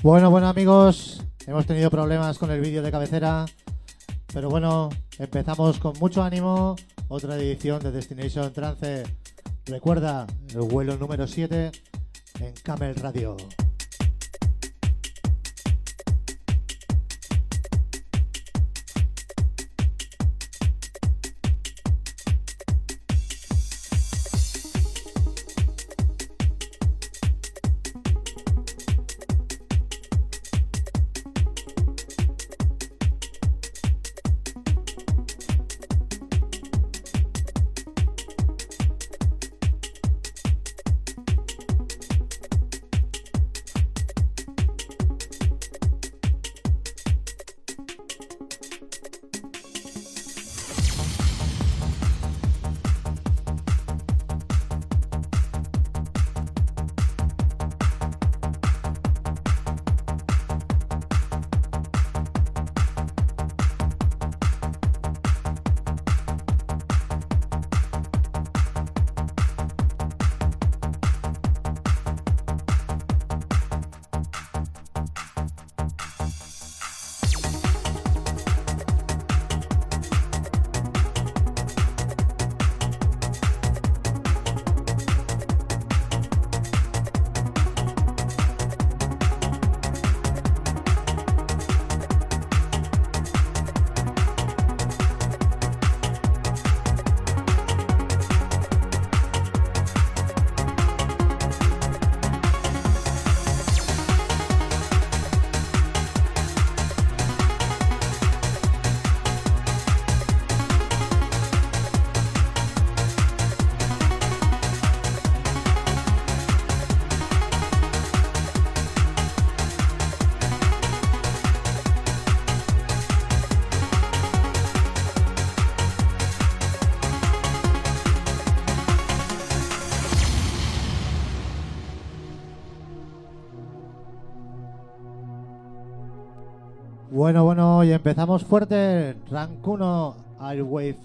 Bueno, bueno amigos, hemos tenido problemas con el vídeo de cabecera, pero bueno, empezamos con mucho ánimo, otra edición de Destination Trance. Recuerda, el vuelo número 7 en Camel Radio. Bueno, bueno, y empezamos fuerte. Rank 1, Airwave.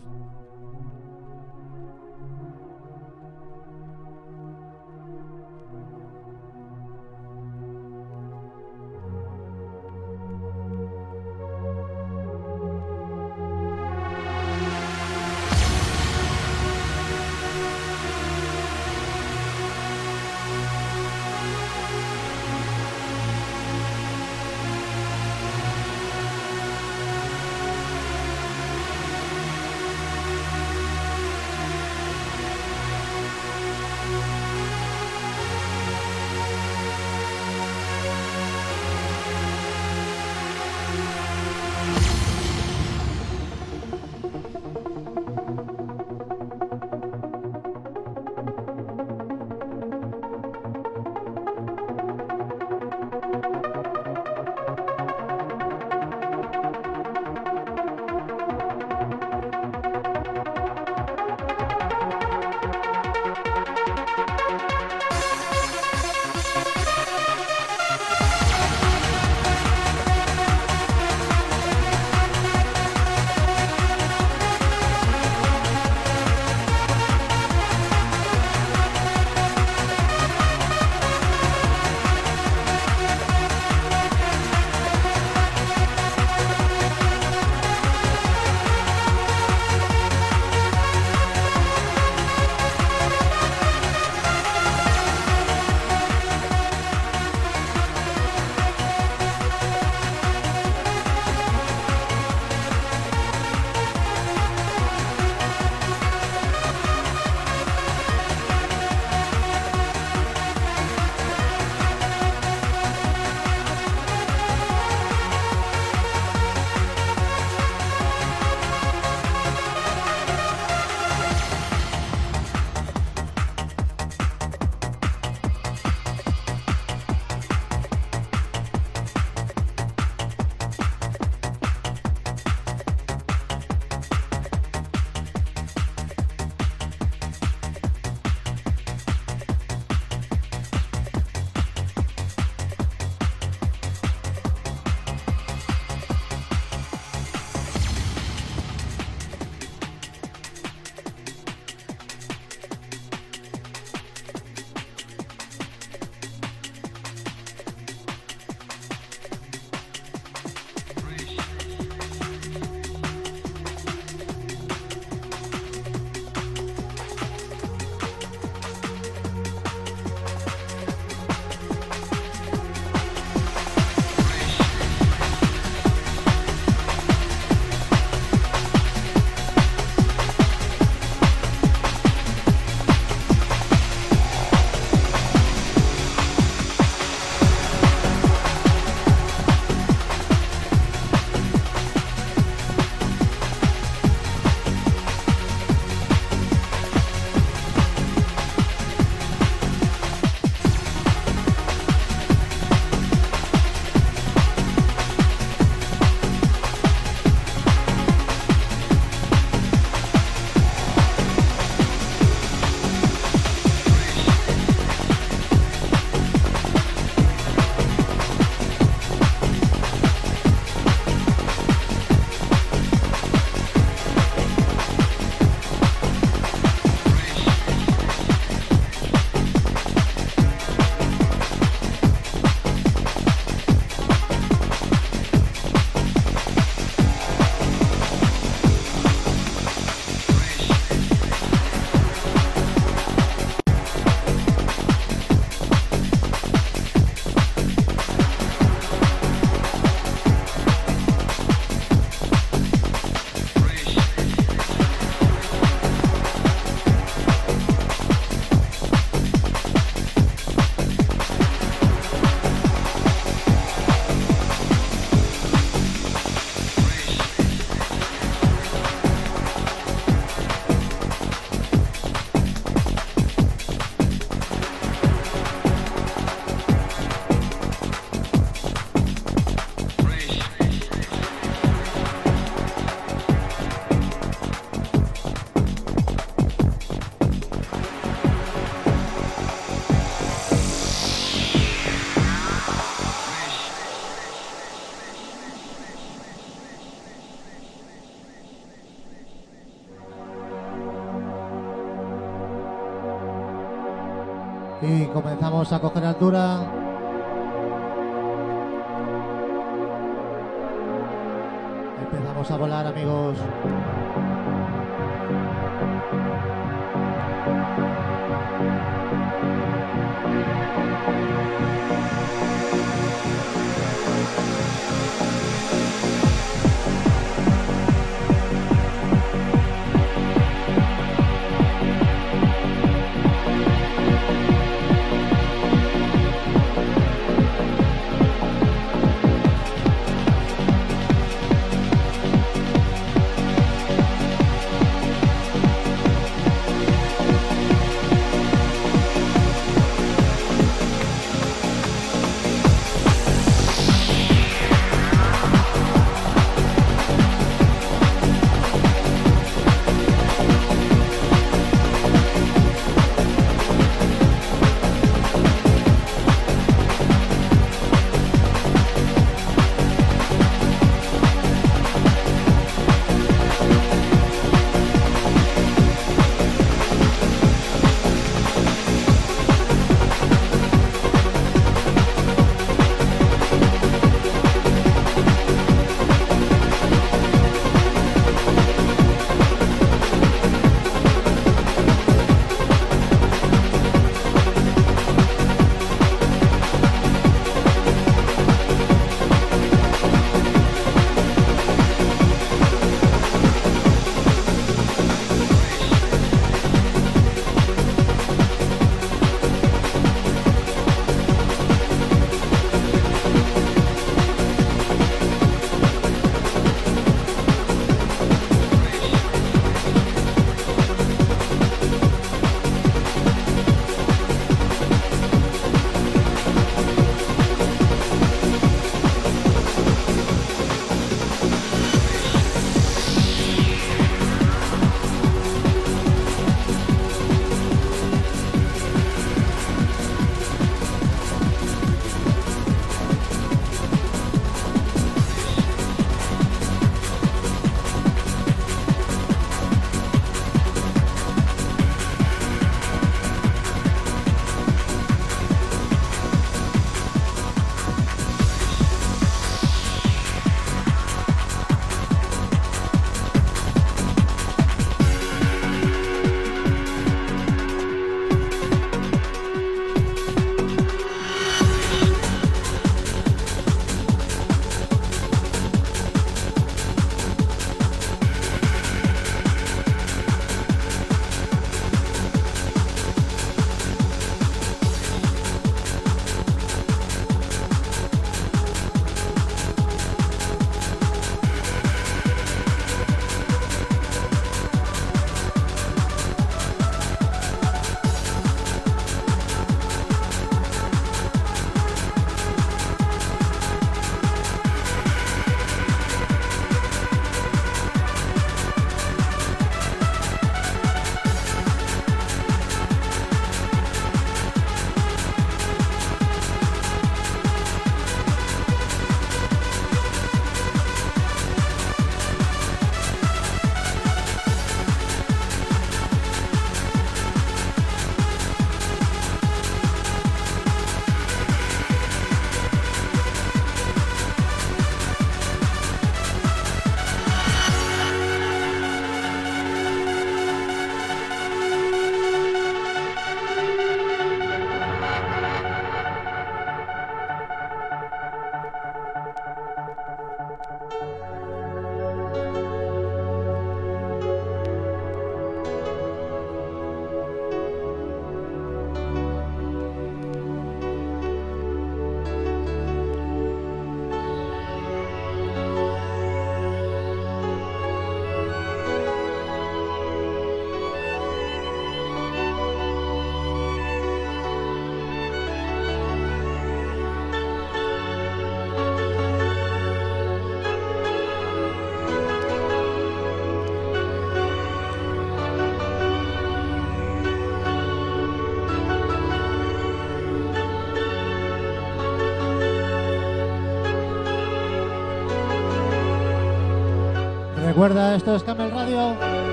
Recuerda, esto es Camel Radio.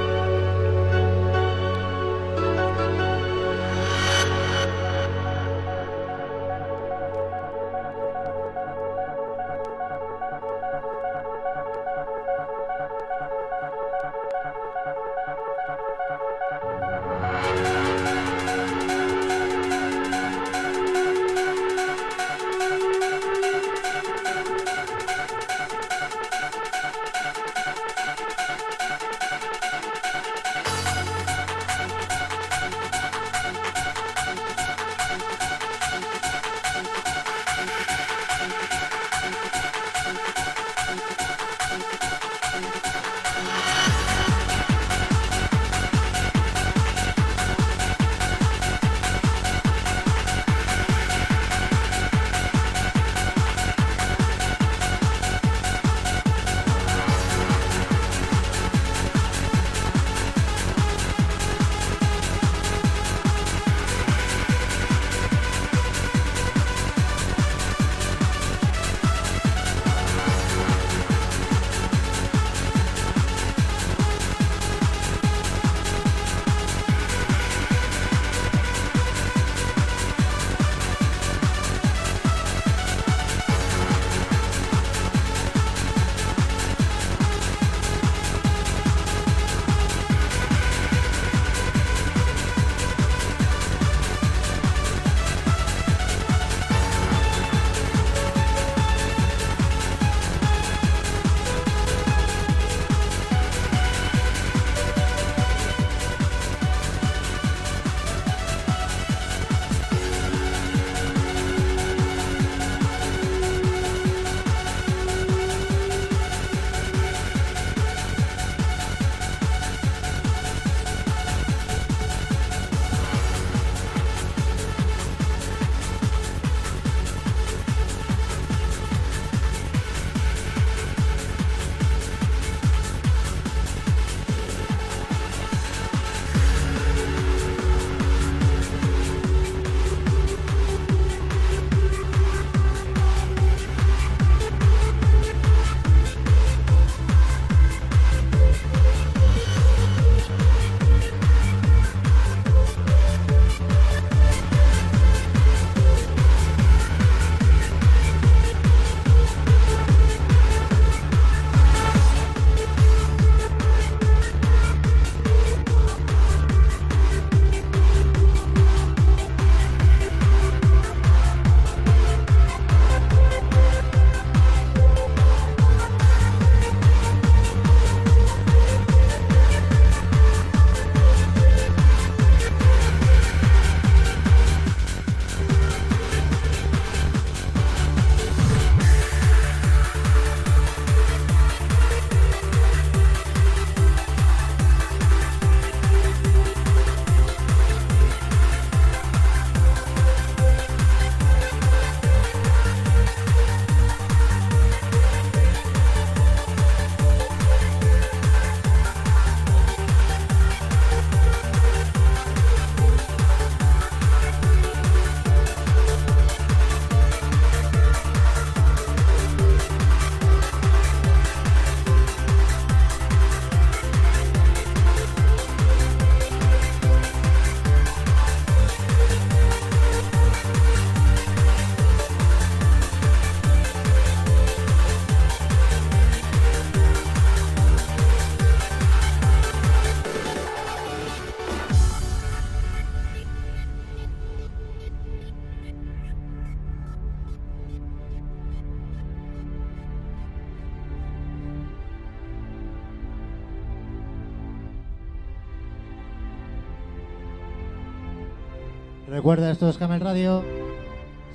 Recuerda, esto es Camel Radio.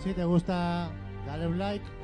Si te gusta, dale un like.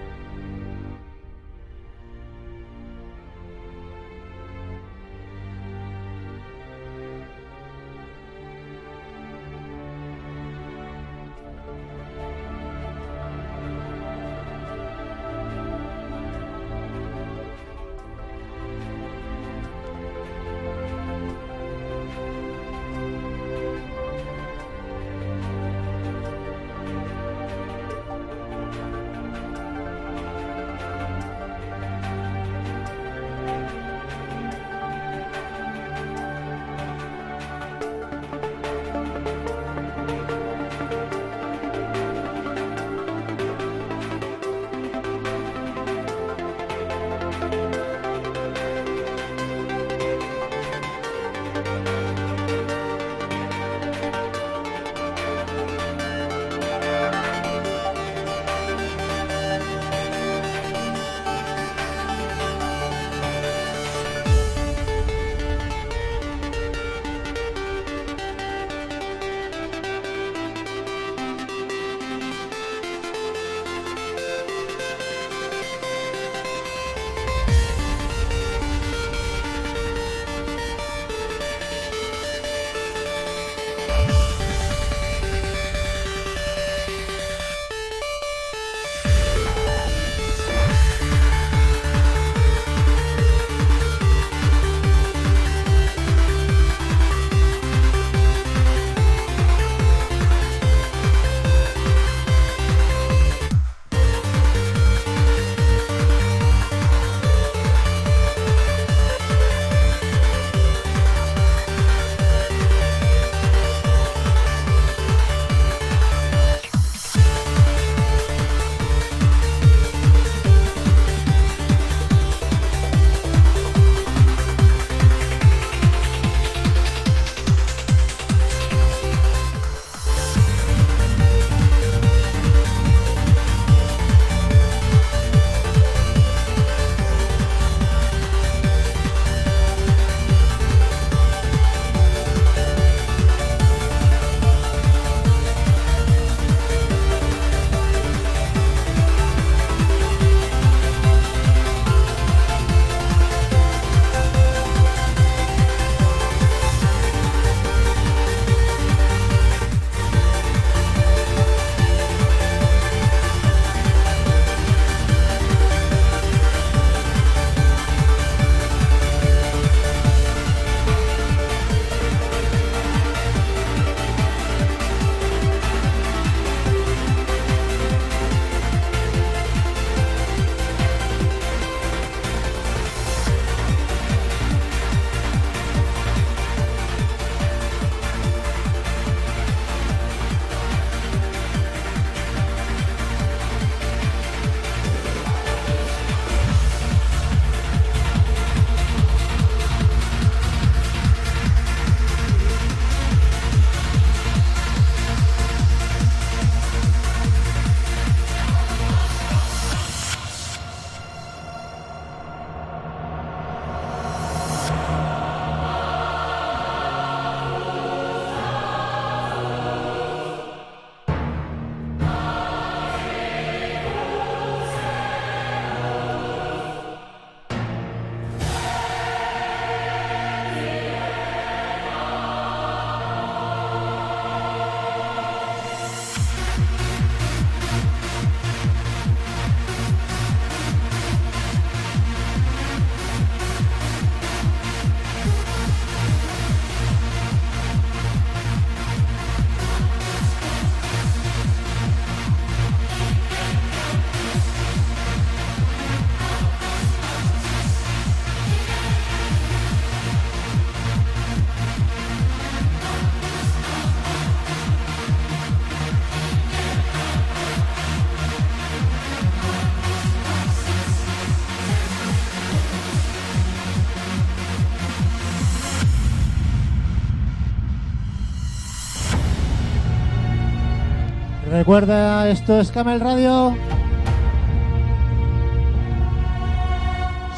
Recuerda, esto es Camel Radio.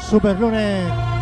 Super lunes.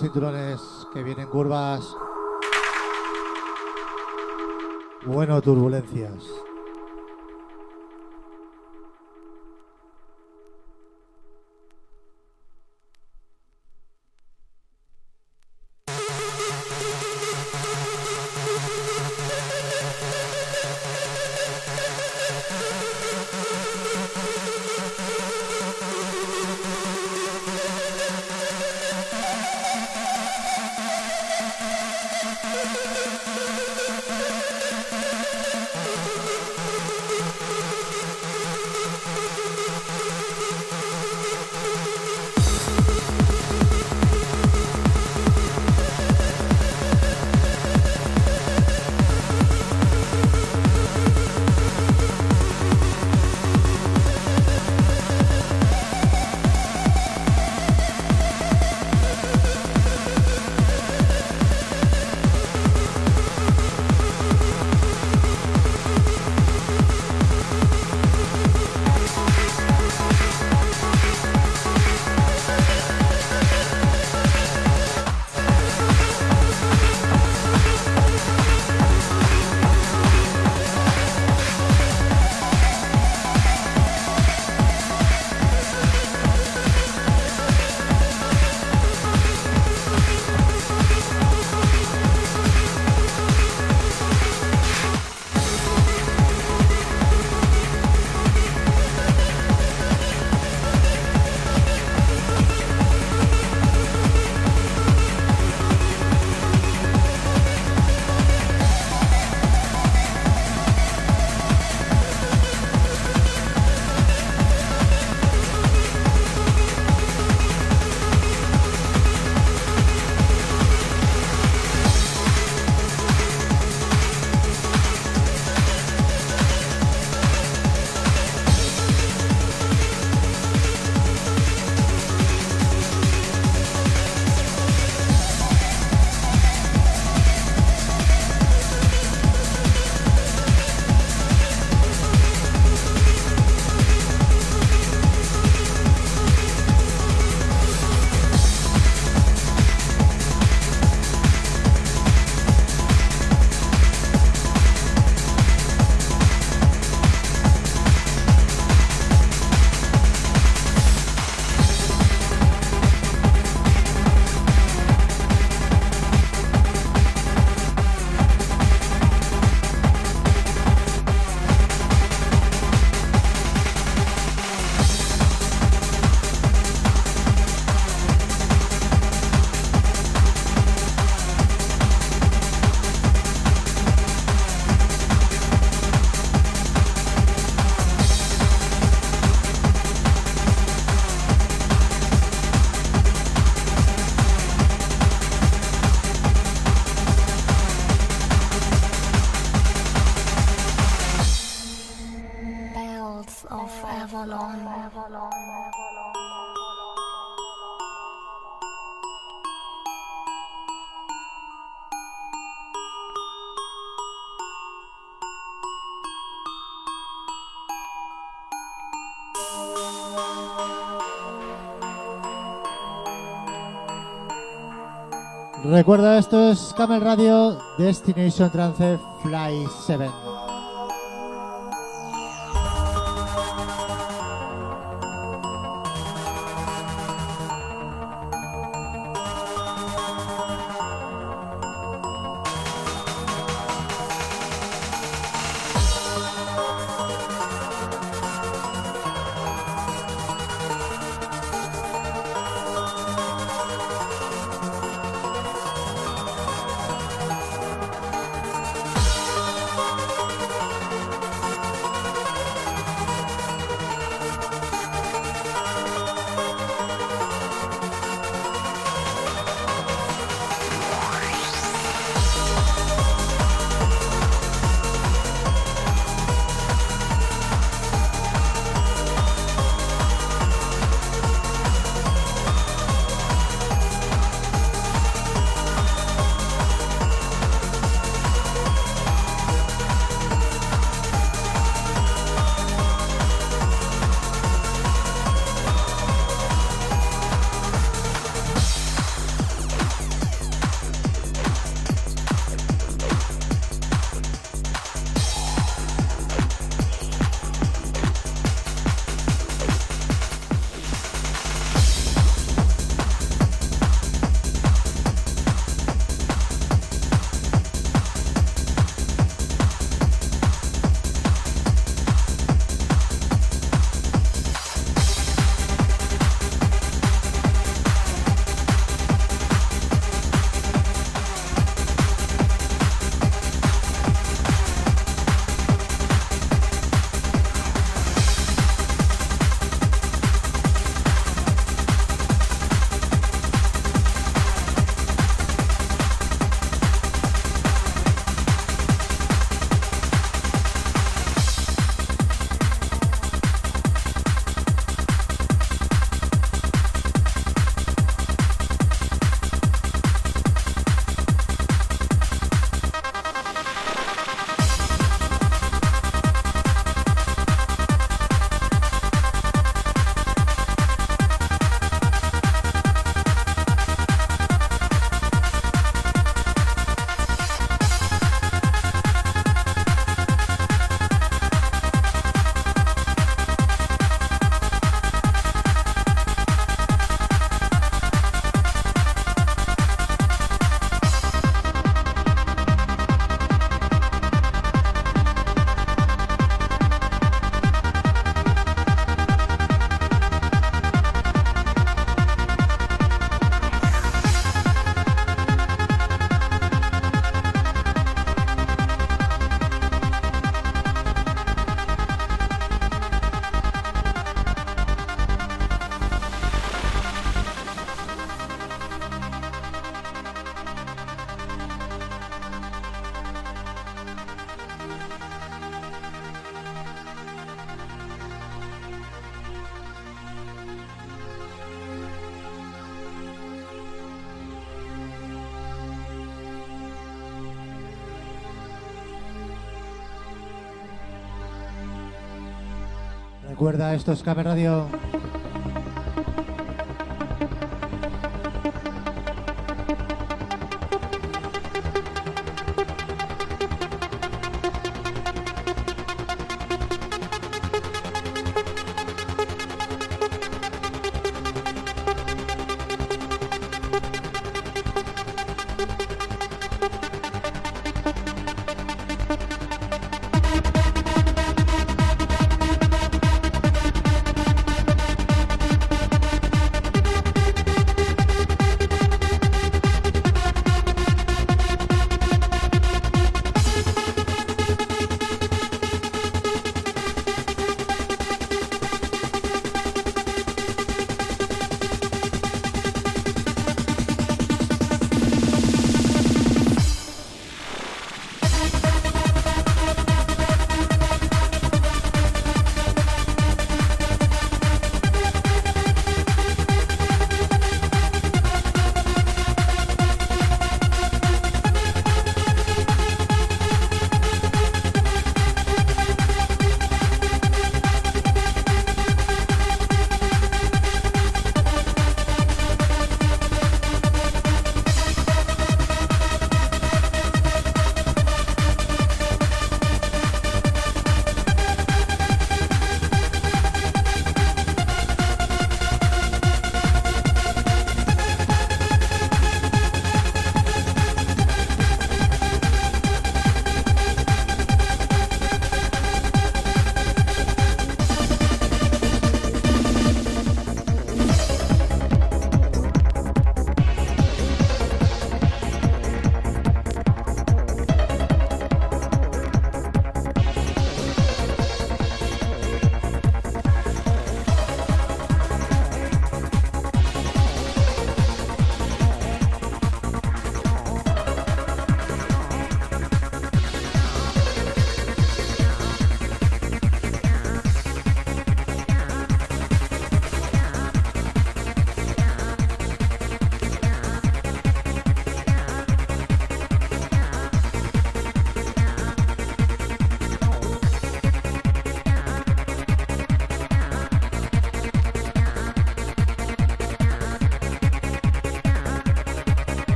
Cinturones que vienen curvas. Bueno, turbulencias. Recuerda, esto es Camel Radio Destination Trance Fly 7. Recuerda, esto es Radio.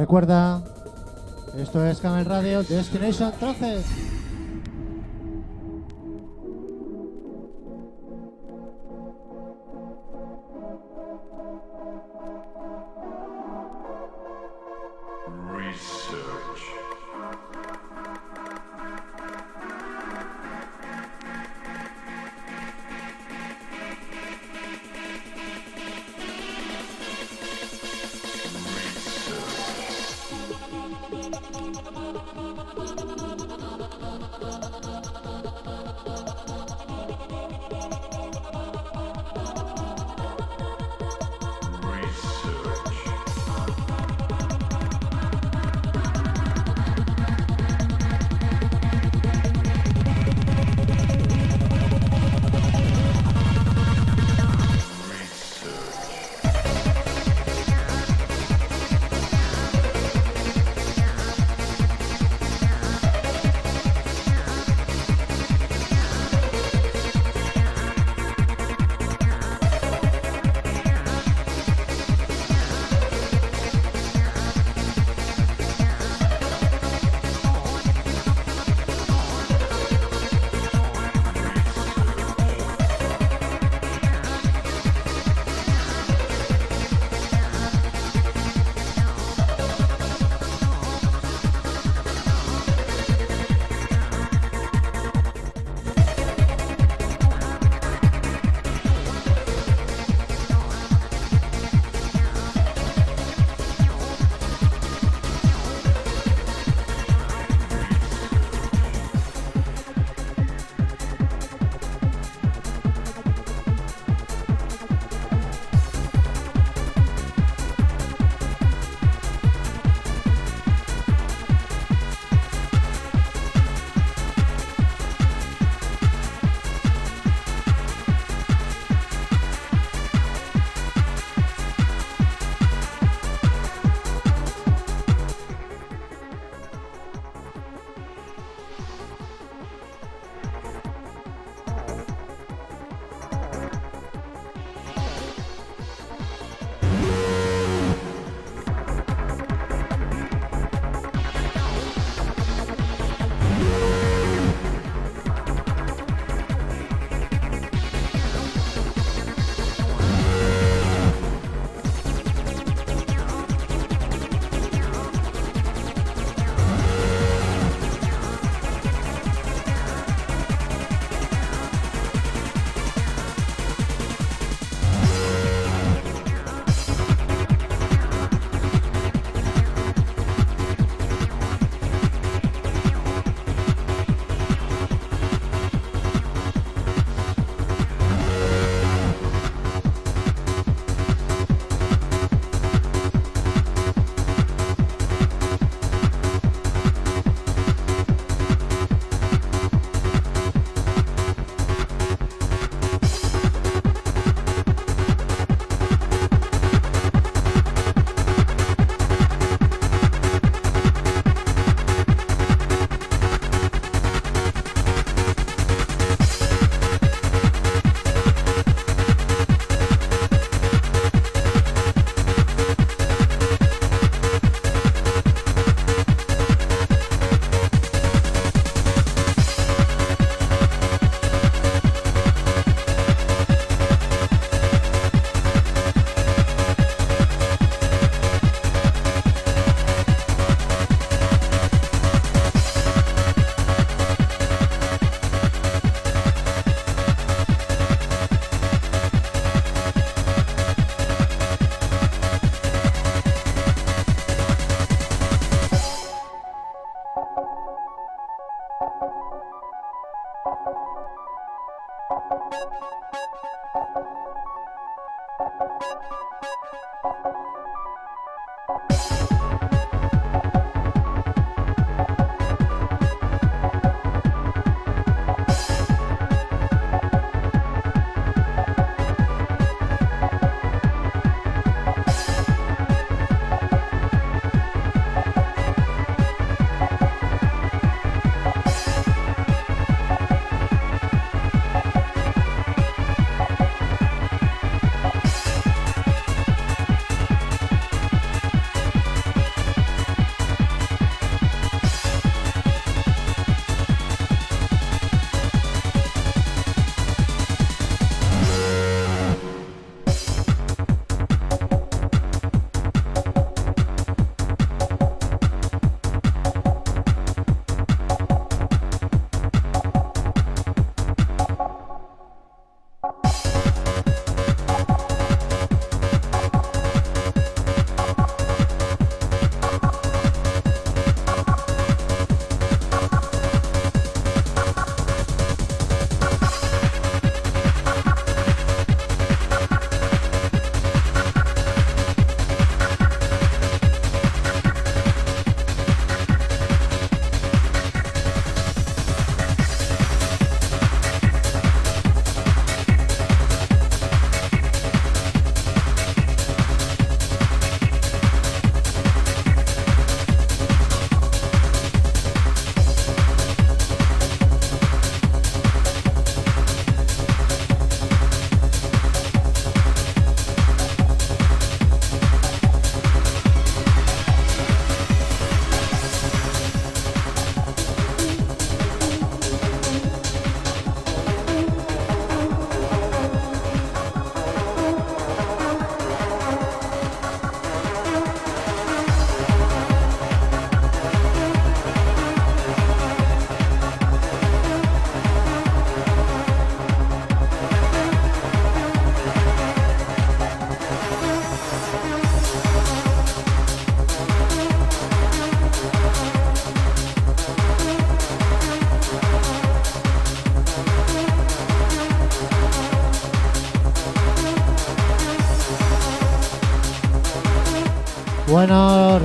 Recuerda, esto es Camel Radio Destination 13.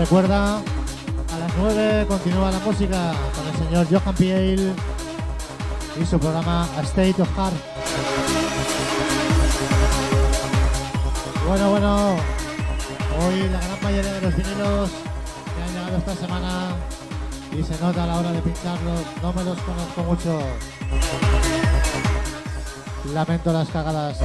Recuerda, a las 9 continúa la música con el señor Johan Piel y su programa A State of Heart. Bueno, bueno, hoy la gran mayoría de los vinilos que han llegado esta semana y se nota a la hora de pincharlos, no me los conozco mucho. Lamento las cagadas.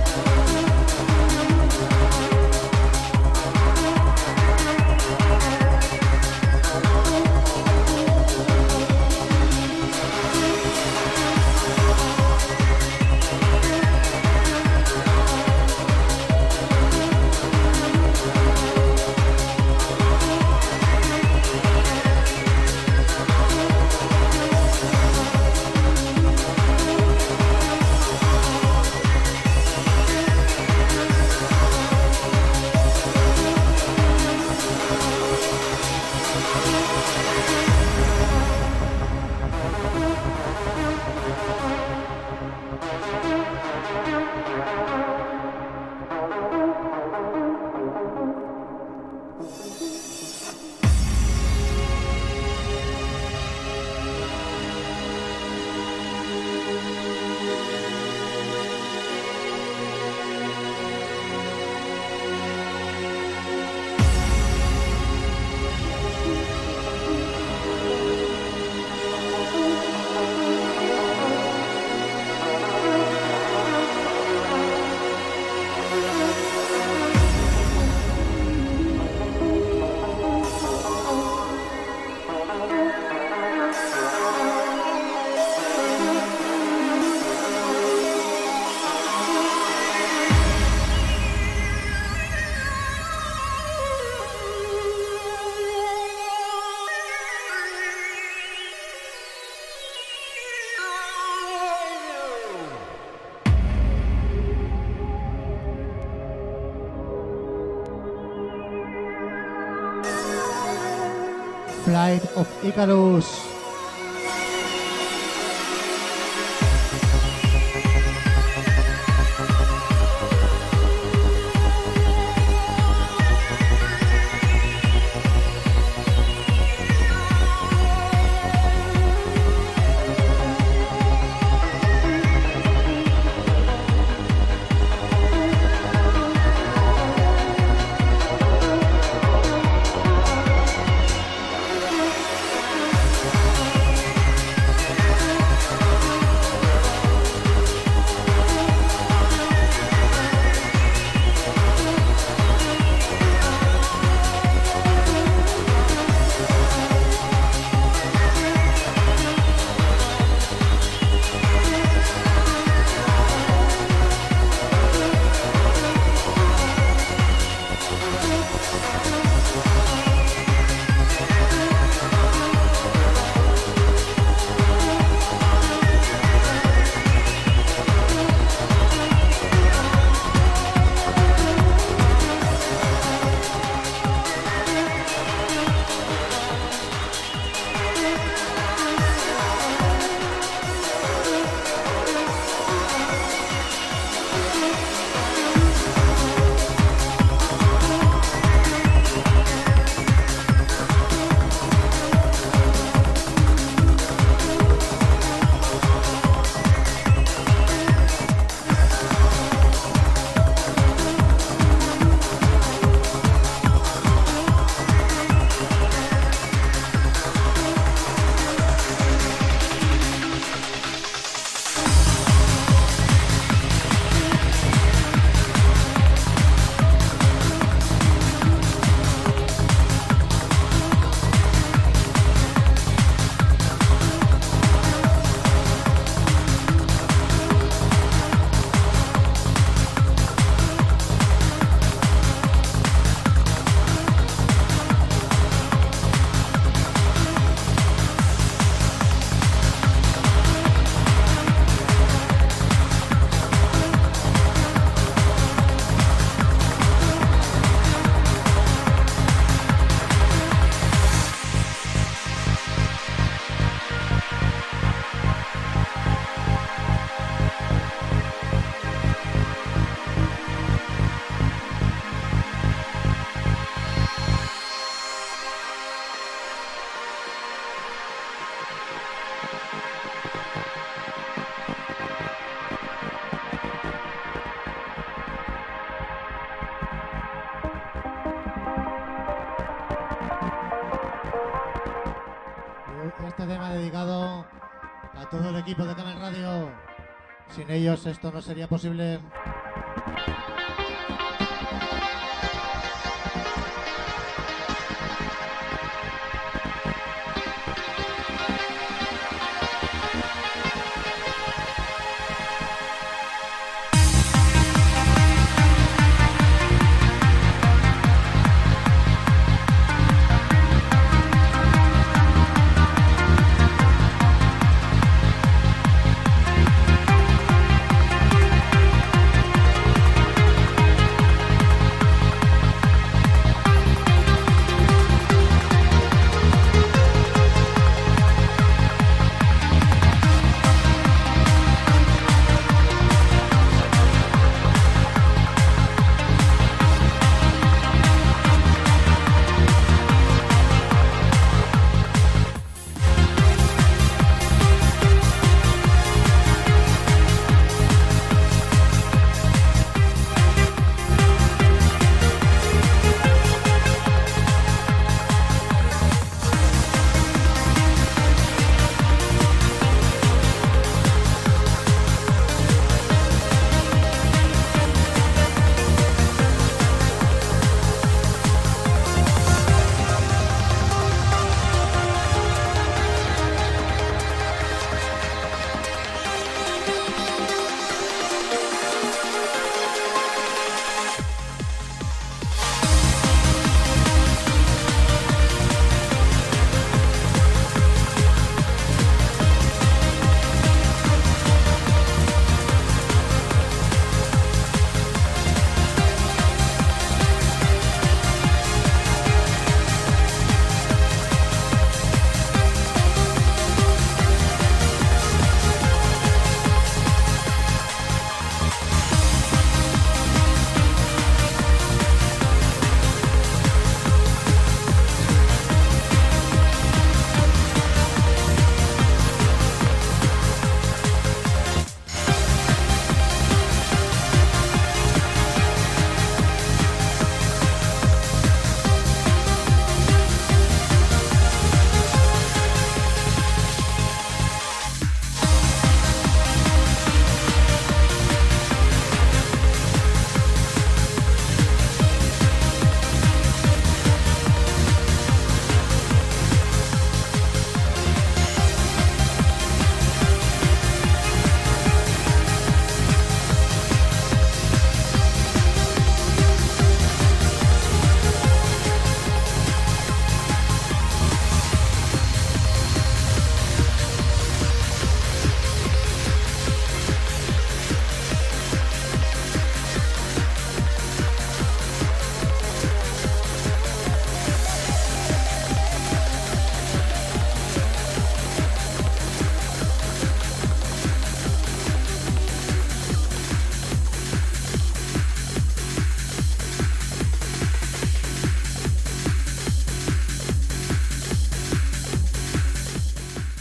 Flight of Icarus. Sin ellos esto no sería posible.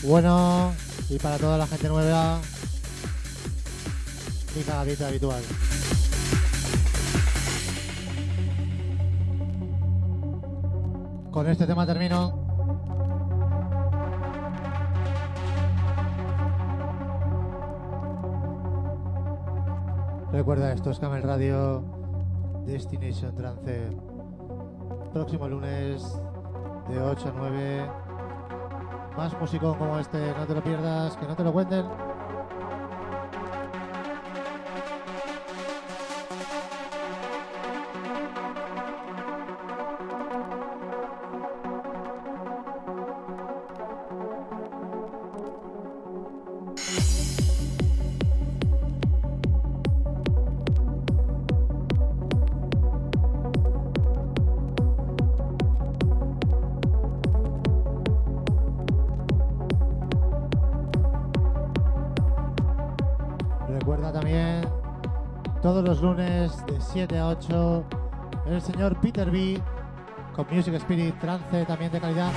Bueno, y para toda la gente nueva, mi cagadita habitual. Con este tema termino. Recuerda, esto es Camel Radio Destination Trance. Próximo lunes de 8 a 9. Más músico como este, no te lo pierdas, que no te lo cuenten. 8 el señor Peter B con Music Spirit trance también de calidad.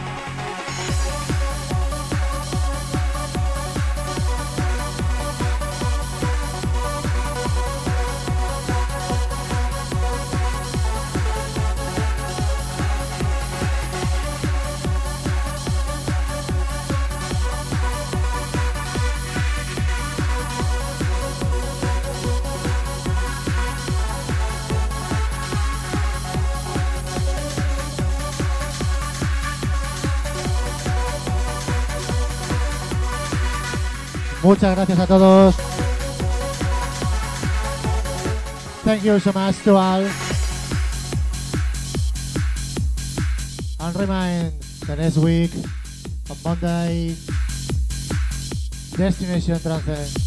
Muchas gracias a todos. Thank you so much to all. And remind the next week on Monday, Destination Trance.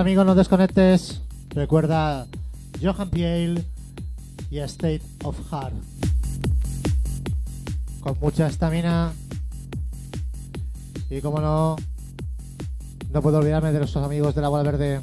Ahora, amigo, no desconectes. Recuerda Johan Piel y State of Heart. Con mucha estamina. Y como no, no puedo olvidarme de nuestros amigos de la bola verde.